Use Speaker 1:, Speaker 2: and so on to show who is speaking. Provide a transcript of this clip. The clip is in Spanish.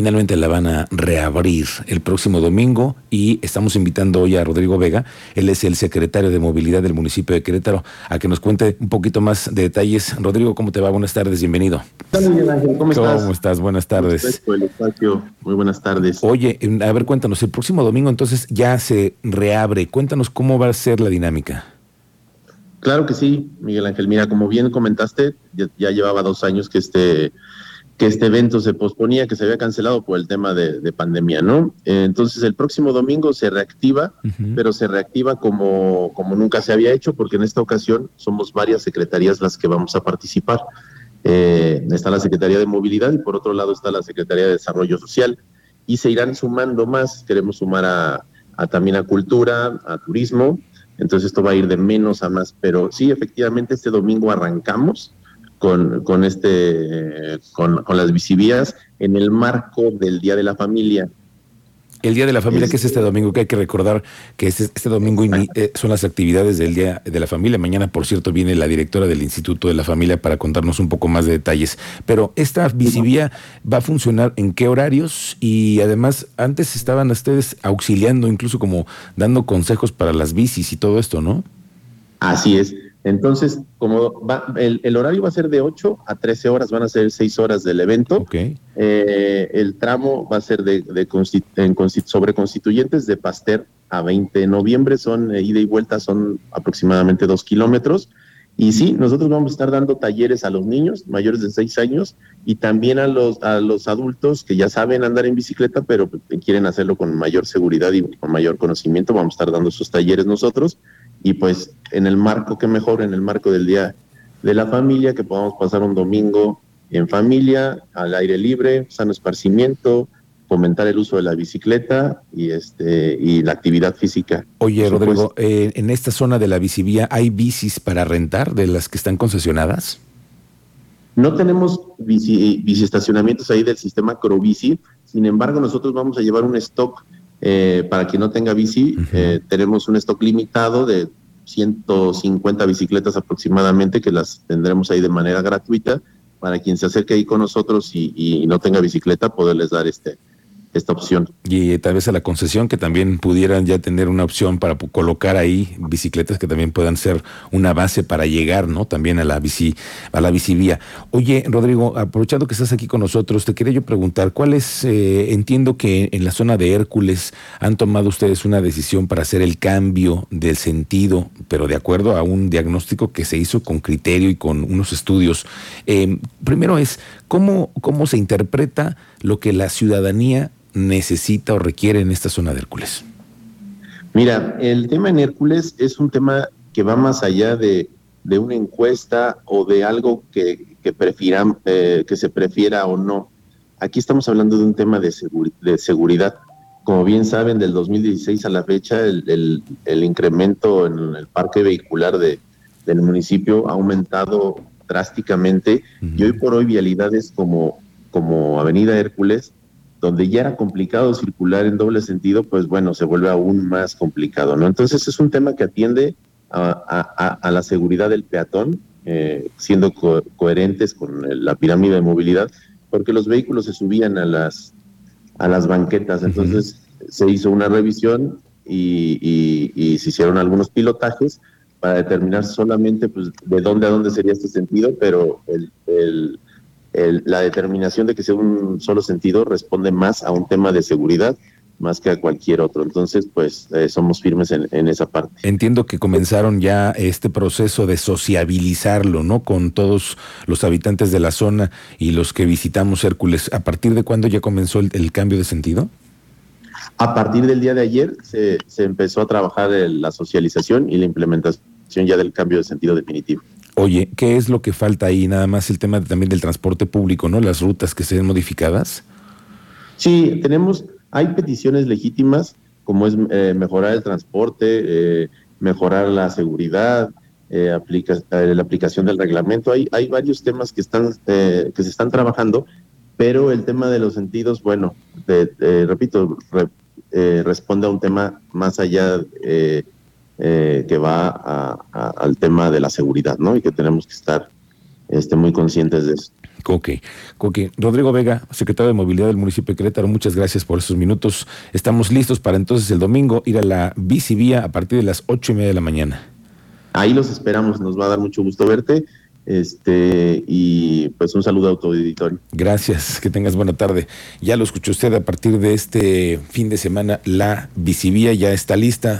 Speaker 1: Finalmente la van a reabrir el próximo domingo y estamos invitando hoy a Rodrigo Vega, él es el secretario de movilidad del municipio de Querétaro, a que nos cuente un poquito más de detalles. Rodrigo, ¿cómo te va? Buenas tardes, bienvenido.
Speaker 2: ¿Cómo estás?
Speaker 1: ¿Cómo estás? Buenas tardes.
Speaker 2: Muy buenas tardes.
Speaker 1: Oye, a ver, cuéntanos, el próximo domingo entonces ya se reabre. Cuéntanos cómo va a ser la dinámica.
Speaker 2: Claro que sí, Miguel Ángel. Mira, como bien comentaste, ya, ya llevaba dos años que este que este evento se posponía, que se había cancelado por el tema de, pandemia, ¿no? Entonces el próximo domingo se reactiva, pero se reactiva como, como nunca se había hecho, porque en esta ocasión somos varias secretarías las que vamos a participar. Eh, está la Secretaría de Movilidad y por otro lado está la Secretaría de Desarrollo Social y se irán sumando más. Queremos sumar a, a también a cultura, a turismo. Entonces esto va a ir de menos a más, pero sí, efectivamente este domingo arrancamos con, con, este, con, con las bicivías en el marco del Día de la Familia.
Speaker 1: El Día de la Familia, que es este domingo, que hay que recordar que este, este domingo eh, son las actividades del Día de la Familia. Mañana, por cierto, viene la directora del Instituto de la Familia para contarnos un poco más de detalles. Pero esta bicivía va a funcionar en qué horarios y además antes estaban ustedes auxiliando, incluso como dando consejos para las bicis y todo esto, ¿no?
Speaker 2: Así es. Entonces, como va, el, horario va a ser de 8 a 13 horas, van a ser 6 horas del evento. Eh, el tramo va a ser de, sobre constituyentes de Pasteur a 20 de noviembre, son eh, ida y vuelta, son aproximadamente 2 kilómetros. Y sí, nosotros vamos a estar dando talleres a los niños mayores de 6 años y también a los, a los adultos que ya saben andar en bicicleta, pero quieren hacerlo con mayor seguridad y con mayor conocimiento. Vamos a estar dando esos talleres nosotros y pues en el marco que mejor, en el marco del Día de la Familia, que podamos pasar un domingo en familia, al aire libre, sano esparcimiento, fomentar el uso de la bicicleta y este y la actividad física.
Speaker 1: Oye, Rodrigo, eh, en esta zona de la bicivía hay bicis para rentar de las que están concesionadas.
Speaker 2: No tenemos bici, estacionamientos ahí del sistema Crobici, sin embargo nosotros vamos a llevar un stock eh, para quien no tenga bici, eh, tenemos un stock limitado de 150 bicicletas aproximadamente que las tendremos ahí de manera gratuita para quien se acerque ahí con nosotros y, y no tenga bicicleta, poderles dar este, esta opción.
Speaker 1: Y tal vez a la concesión que también pudieran ya tener una opción para colocar ahí bicicletas que también puedan ser una base para llegar, ¿no? También a la bici, a la bicivía. Oye, Rodrigo, aprovechando que estás aquí con nosotros, te quería yo preguntar, ¿cuál es, eh, entiendo que en la zona de Hércules han tomado ustedes una decisión para hacer el cambio del sentido, pero de acuerdo a un diagnóstico que se hizo con criterio y con unos estudios. Eh, primero es, ¿cómo, ¿cómo se interpreta lo que la ciudadanía necesita o requiere en esta zona de Hércules?
Speaker 2: Mira, el tema en Hércules es un tema que va más allá de, una encuesta o de algo que, que, prefieran, eh, que se prefiera o no. Aquí estamos hablando de un tema de, de seguridad. Como bien saben, del 2016 a la fecha, el, el, incremento en el parque vehicular de, del municipio ha aumentado drásticamente y hoy por hoy vialidades como, como Avenida Hércules donde ya era complicado circular en doble sentido, pues bueno, se vuelve aún más complicado, ¿no? Entonces es un tema que atiende a, la seguridad del peatón, eh, siendo coherentes con la pirámide de movilidad, porque los vehículos se subían a las, a las banquetas, entonces se hizo una revisión y, se hicieron algunos pilotajes para determinar solamente pues, de dónde a dónde sería este sentido, pero el la determinación de que sea un solo sentido responde más a un tema de seguridad más que a cualquier otro. Entonces, pues eh, somos firmes en, esa parte.
Speaker 1: Entiendo que comenzaron ya este proceso de sociabilizarlo, ¿no? Con todos los habitantes de la zona y los que visitamos Hércules. ¿A partir de cuándo ya comenzó el, cambio de sentido?
Speaker 2: A partir del día de ayer se, se empezó a trabajar la socialización y la implementación ya del cambio de sentido definitivo.
Speaker 1: Oye, ¿qué es lo que falta ahí? Nada más el tema también del transporte público, ¿no? Las rutas que sean modificadas.
Speaker 2: Sí, tenemos, hay peticiones legítimas como es eh, mejorar el transporte, eh, mejorar la seguridad, eh, aplica, la aplicación del reglamento. Hay, hay varios temas que están que se están trabajando, pero el tema de los sentidos, bueno, repito, responde a un tema más allá eh, que va al tema de la seguridad, ¿no? Y que tenemos que estar este, muy conscientes de eso.
Speaker 1: Ok, ok. Rodrigo Vega, secretario de Movilidad del municipio de Querétaro, muchas gracias por esos minutos. Estamos listos para entonces el domingo ir a la bicivía a partir de las ocho y media de la mañana.
Speaker 2: Ahí los esperamos, nos va a dar mucho gusto verte. Este, y pues un saludo a tu auditorio.
Speaker 1: Gracias, que tengas buena tarde. Ya lo escuchó usted a partir de este fin de semana, la bicivía ya está lista